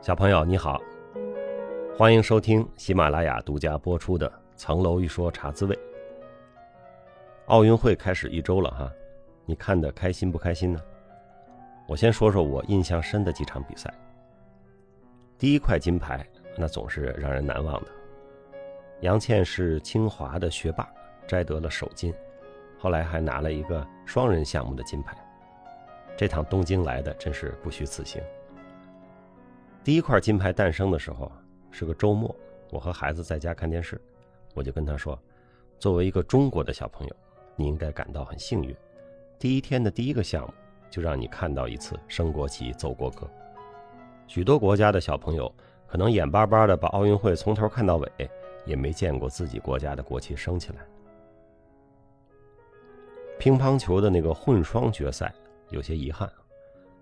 小朋友你好，欢迎收听喜马拉雅独家播出的《层楼一说茶滋味》。奥运会开始一周了哈，你看的开心不开心呢？我先说说我印象深的几场比赛。第一块金牌，那总是让人难忘的。杨倩是清华的学霸，摘得了首金，后来还拿了一个双人项目的金牌。这趟东京来的真是不虚此行。第一块金牌诞生的时候是个周末，我和孩子在家看电视，我就跟他说：“作为一个中国的小朋友，你应该感到很幸运。第一天的第一个项目就让你看到一次升国旗、奏国歌。许多国家的小朋友可能眼巴巴的把奥运会从头看到尾，也没见过自己国家的国旗升起来。乒乓球的那个混双决赛有些遗憾。”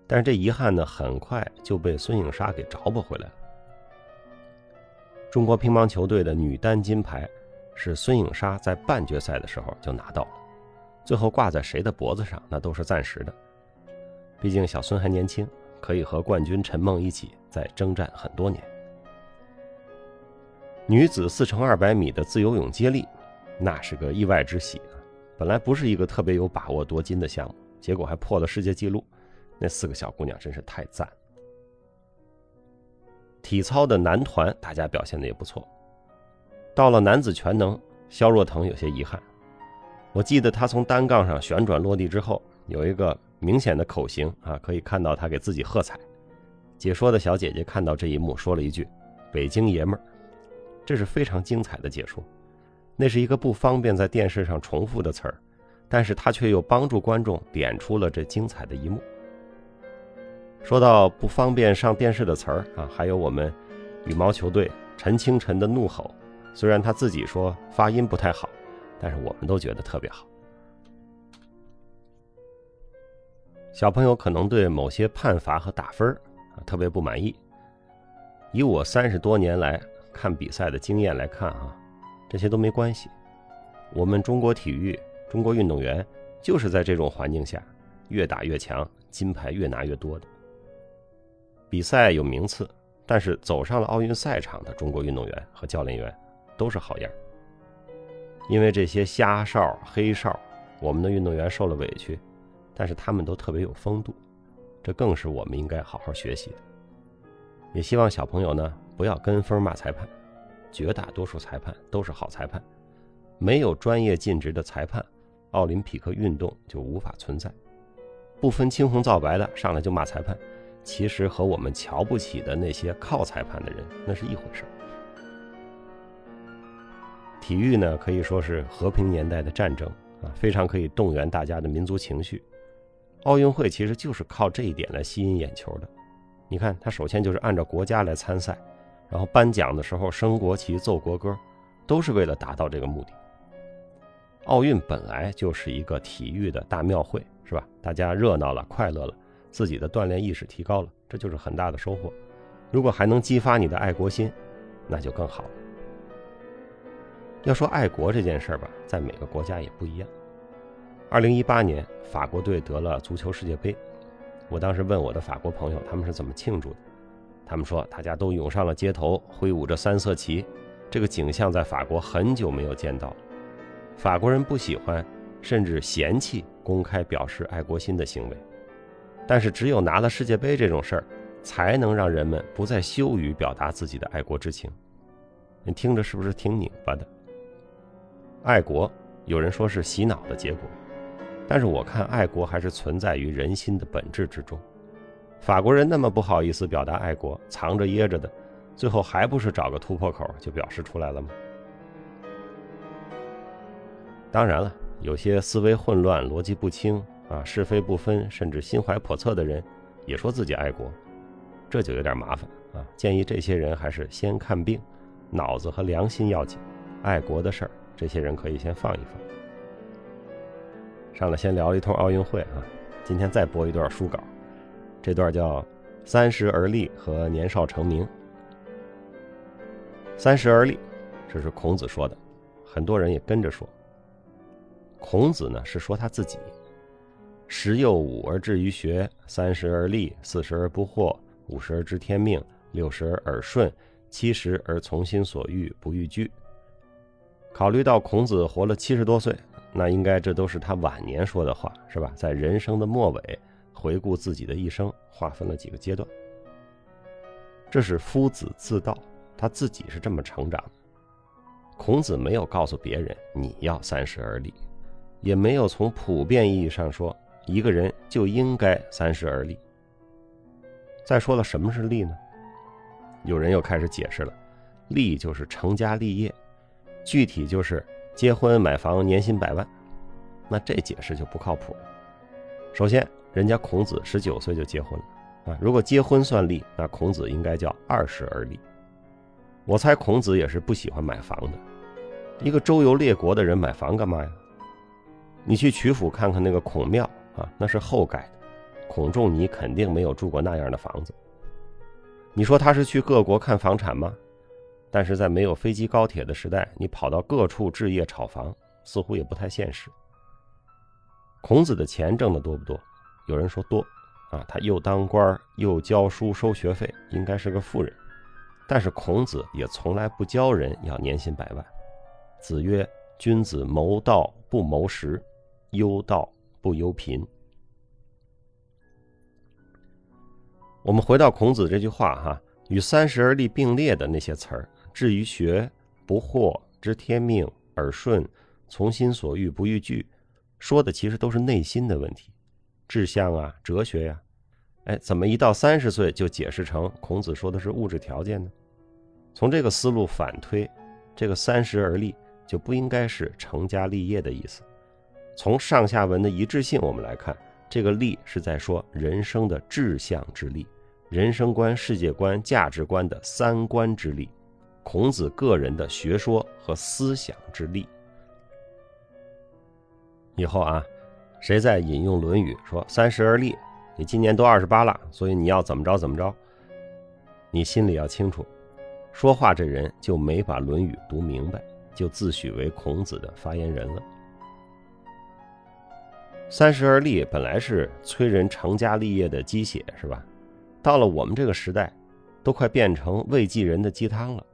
但是这遗憾呢，很快就被孙颖莎给找补回来了。中国乒乓球队的女单金牌是孙颖莎在半决赛的时候就拿到了，最后挂在谁的脖子上，那都是暂时的。毕竟小孙还年轻，可以和冠军陈梦一起再征战很多年。女子四乘二百米的自由泳接力，那是个意外之喜啊！本来不是一个特别有把握夺金的项目，结果还破了世界纪录。那四个小姑娘真是太赞。体操的男团，大家表现的也不错。到了男子全能，肖若腾有些遗憾。我记得他从单杠上旋转落地之后，有一个明显的口型啊，可以看到他给自己喝彩。解说的小姐姐看到这一幕，说了一句：“北京爷们儿。”这是非常精彩的解说。那是一个不方便在电视上重复的词儿，但是他却又帮助观众点出了这精彩的一幕。说到不方便上电视的词儿啊，还有我们羽毛球队陈清晨的怒吼，虽然他自己说发音不太好，但是我们都觉得特别好。小朋友可能对某些判罚和打分啊特别不满意。以我三十多年来看比赛的经验来看啊，这些都没关系。我们中国体育、中国运动员就是在这种环境下越打越强，金牌越拿越多的。比赛有名次，但是走上了奥运赛场的中国运动员和教练员都是好样。因为这些瞎哨、黑哨，我们的运动员受了委屈，但是他们都特别有风度，这更是我们应该好好学习的。也希望小朋友呢不要跟风骂裁判，绝大多数裁判都是好裁判，没有专业尽职的裁判，奥林匹克运动就无法存在。不分青红皂白的上来就骂裁判。其实和我们瞧不起的那些靠裁判的人，那是一回事。体育呢，可以说是和平年代的战争啊，非常可以动员大家的民族情绪。奥运会其实就是靠这一点来吸引眼球的。你看，他首先就是按照国家来参赛，然后颁奖的时候升国旗、奏国歌，都是为了达到这个目的。奥运本来就是一个体育的大庙会，是吧？大家热闹了，快乐了。自己的锻炼意识提高了，这就是很大的收获。如果还能激发你的爱国心，那就更好了。要说爱国这件事儿吧，在每个国家也不一样。二零一八年，法国队得了足球世界杯，我当时问我的法国朋友，他们是怎么庆祝的？他们说，大家都涌上了街头，挥舞着三色旗，这个景象在法国很久没有见到。法国人不喜欢，甚至嫌弃公开表示爱国心的行为。但是，只有拿了世界杯这种事儿，才能让人们不再羞于表达自己的爱国之情。你听着是不是挺拧巴的？爱国，有人说是洗脑的结果，但是我看爱国还是存在于人心的本质之中。法国人那么不好意思表达爱国，藏着掖着的，最后还不是找个突破口就表示出来了吗？当然了，有些思维混乱、逻辑不清。啊，是非不分，甚至心怀叵测的人，也说自己爱国，这就有点麻烦啊！建议这些人还是先看病，脑子和良心要紧，爱国的事儿，这些人可以先放一放。上来先聊一通奥运会啊，今天再播一段书稿，这段叫《三十而立和年少成名。三十而立，这是孔子说的，很多人也跟着说。孔子呢是说他自己：十有五而志于学，三十而立，四十而不惑，五十而知天命，六十而耳顺，七十而从心所欲不逾矩。考虑到孔子活了七十多岁，那应该这都是他晚年说的话，是吧？在人生的末尾，回顾自己的一生，划分了几个阶段。这是夫子自道，他自己是这么成长的。孔子没有告诉别人你要三十而立，也没有从普遍意义上说一个人就应该三十而立。再说了，什么是立呢？有人又开始解释了，立就是成家立业。具体就是结婚买房年薪百万，那这解释就不靠谱了。首先，人家孔子十九岁就结婚了啊，如果结婚算立，那孔子应该叫二十而立。我猜孔子也是不喜欢买房的。一个周游列国的人买房干嘛呀？你去曲阜看看那个孔庙啊，那是后盖的，孔仲尼肯定没有住过那样的房子。你说他是去各国看房产吗？但是在没有飞机高铁的时代，你跑到各处置业炒房，似乎也不太现实。孔子的钱挣得多不多？有人说多，啊，他又当官又教书收学费，应该是个富人。但是孔子也从来不教人要年薪百万。子曰：“君子谋道不谋食，忧道不忧贫。”我们回到孔子这句话哈，与“三十而立”并列的那些词儿。至于学不惑知天命耳顺从心所欲不逾矩，说的其实都是内心的问题，志向啊哲学呀，哎，怎么一到三十岁就解释成孔子说的是物质条件呢？从这个思路反推，这个三十而立就不应该是成家立业的意思。从上下文的一致性我们来看，这个立是在说人生的志向之立，人生观、世界观、价值观的三观之立。孔子个人的学说和思想之力。以后啊，谁再引用《论语》说“三十而立”，你今年都二十八了，所以你要怎么着怎么着，你心里要清楚，说话这人就没把《论语》读明白，就自诩为孔子的发言人了。三十而立本来是催人成家立业的鸡血，是吧？到了我们这个时代，都快变成慰藉人的鸡汤了。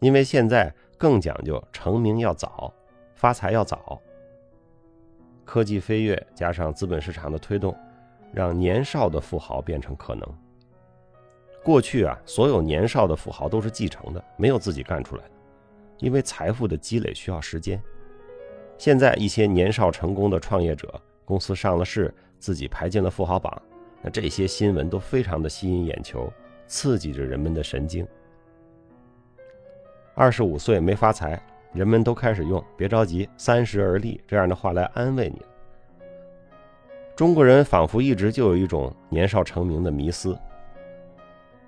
因为现在更讲究成名要早，发财要早。科技飞跃加上资本市场的推动，让年少的富豪变成可能。过去啊，所有年少的富豪都是继承的，没有自己干出来的，因为财富的积累需要时间。现在一些年少成功的创业者，公司上了市，自己排进了富豪榜，那这些新闻都非常的吸引眼球，刺激着人们的神经。二十五岁没发财，人们都开始用“别着急，三十而立”这样的话来安慰你。中国人仿佛一直就有一种年少成名的迷思。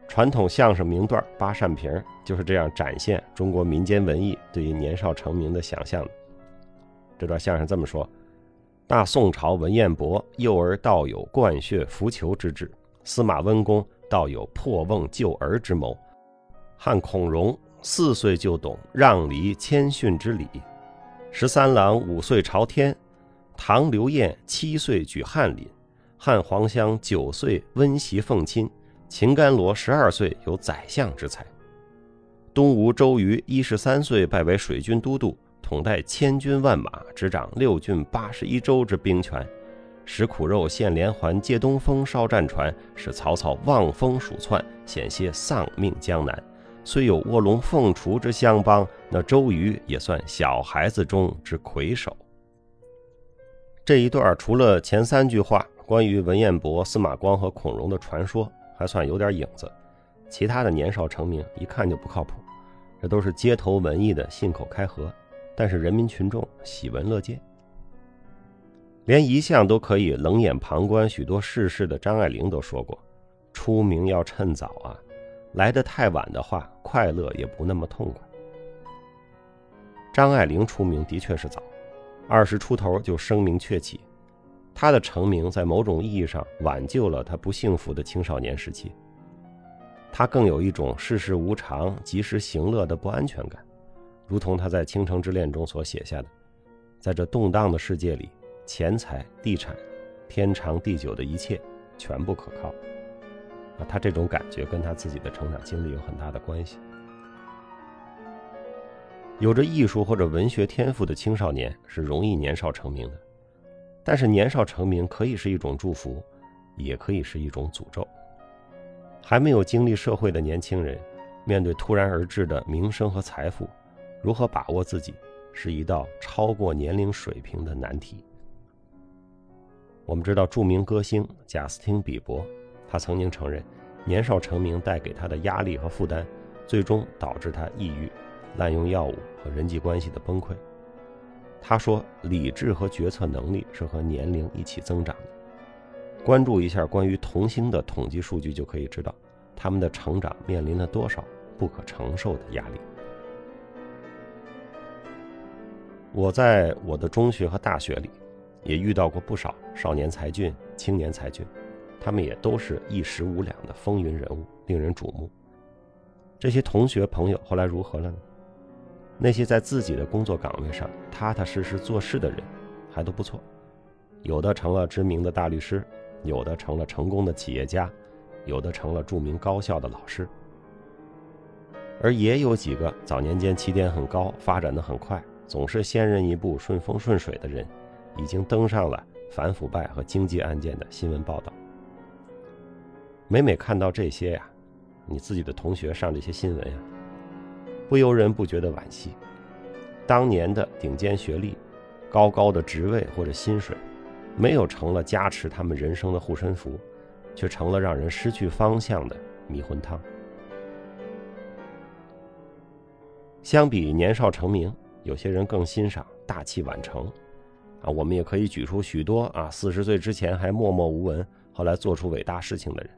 传统相声名段《八扇屏》就是这样展现中国民间文艺对于年少成名的想象。这段相声这么说：大宋朝文彦博幼儿道有灌血扶裘之志，司马温公道有破瓮救儿之谋，汉孔融。四岁就懂让梨谦逊之礼，十三郎五岁朝天，唐刘晏七岁举翰林，汉黄香九岁温席奉亲，秦甘罗十二岁有宰相之才，东吴周瑜一十三岁拜为水军都督，统带千军万马，执掌六郡八十一州之兵权，食苦肉献连环借东风烧战船，使曹操望风鼠窜，险些丧命江南。虽有卧龙凤雏之相帮，那周瑜也算小孩子中之魁首。这一段除了前三句话关于文彦博、司马光和孔融的传说，还算有点影子。其他的年少成名一看就不靠谱，这都是街头文艺的信口开河。但是人民群众喜闻乐见，连一向都可以冷眼旁观许多世事的张爱玲都说过：“出名要趁早啊。”来得太晚的话，快乐也不那么痛快。张爱玲出名的确是早，二十出头就声名鹊起，她的成名在某种意义上挽救了她不幸福的青少年时期，她更有一种世事无常、及时行乐的不安全感，如同她在《倾城之恋》中所写下的：“在这动荡的世界里，钱财、地产、天长地久的一切，全不可靠。”啊，他这种感觉跟他自己的成长经历有很大的关系。有着艺术或者文学天赋的青少年是容易年少成名的，但是年少成名可以是一种祝福，也可以是一种诅咒。还没有经历社会的年轻人，面对突然而至的名声和财富，如何把握自己，是一道超过年龄水平的难题。我们知道，著名歌星贾斯汀·比伯，他曾经承认，年少成名带给他的压力和负担，最终导致他抑郁、滥用药物和人际关系的崩溃。他说：“理智和决策能力是和年龄一起增长的。”关注一下关于童星的统计数据，就可以知道他们的成长面临了多少不可承受的压力。我在我的中学和大学里，也遇到过不少少年才俊、青年才俊，他们也都是一时无两的风云人物，令人瞩目。这些同学朋友后来如何了呢？那些在自己的工作岗位上踏踏实实做事的人，还都不错，有的成了知名的大律师。有的成了成功的企业家，有的成了著名高校的老师，而也有几个早年间起点很高、发展的很快、总是先人一步、顺风顺水的人，已经登上了反腐败和经济案件的新闻报道。每每看到这些呀，你自己的同学上这些新闻呀，不由人不觉得惋惜。当年的顶尖学历、高高的职位或者薪水。没有成了加持他们人生的护身符，却成了让人失去方向的迷魂汤。相比年少成名，有些人更欣赏大器晚成。啊，我们也可以举出许多啊，四十岁之前还默默无闻，后来做出伟大事情的人。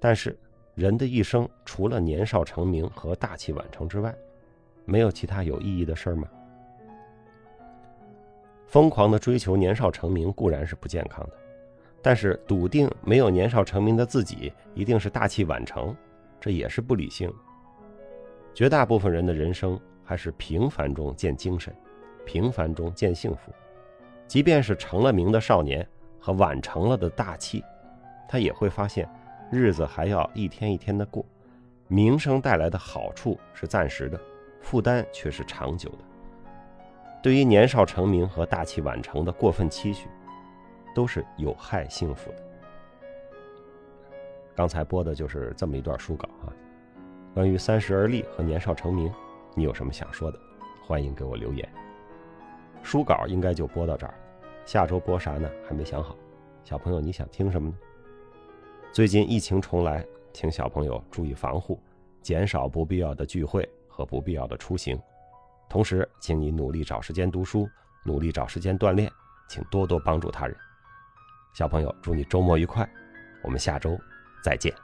但是，人的一生除了年少成名和大器晚成之外，没有其他有意义的事儿吗？疯狂的追求年少成名固然是不健康的，但是笃定没有年少成名的自己一定是大器晚成，这也是不理性。绝大部分人的人生还是平凡中见精神，平凡中见幸福。即便是成了名的少年和晚成了的大器，他也会发现日子还要一天一天的过，名声带来的好处是暂时的，负担却是长久的。对于年少成名和大器晚成的过分期许，都是有害幸福的。刚才播的就是这么一段书稿啊。关于三十而立和年少成名，你有什么想说的？欢迎给我留言。书稿应该就播到这儿，下周播啥呢？还没想好。小朋友，你想听什么呢？最近疫情重来，请小朋友注意防护，减少不必要的聚会和不必要的出行。同时，请你努力找时间读书，努力找时间锻炼，请多多帮助他人。小朋友，祝你周末愉快，我们下周再见。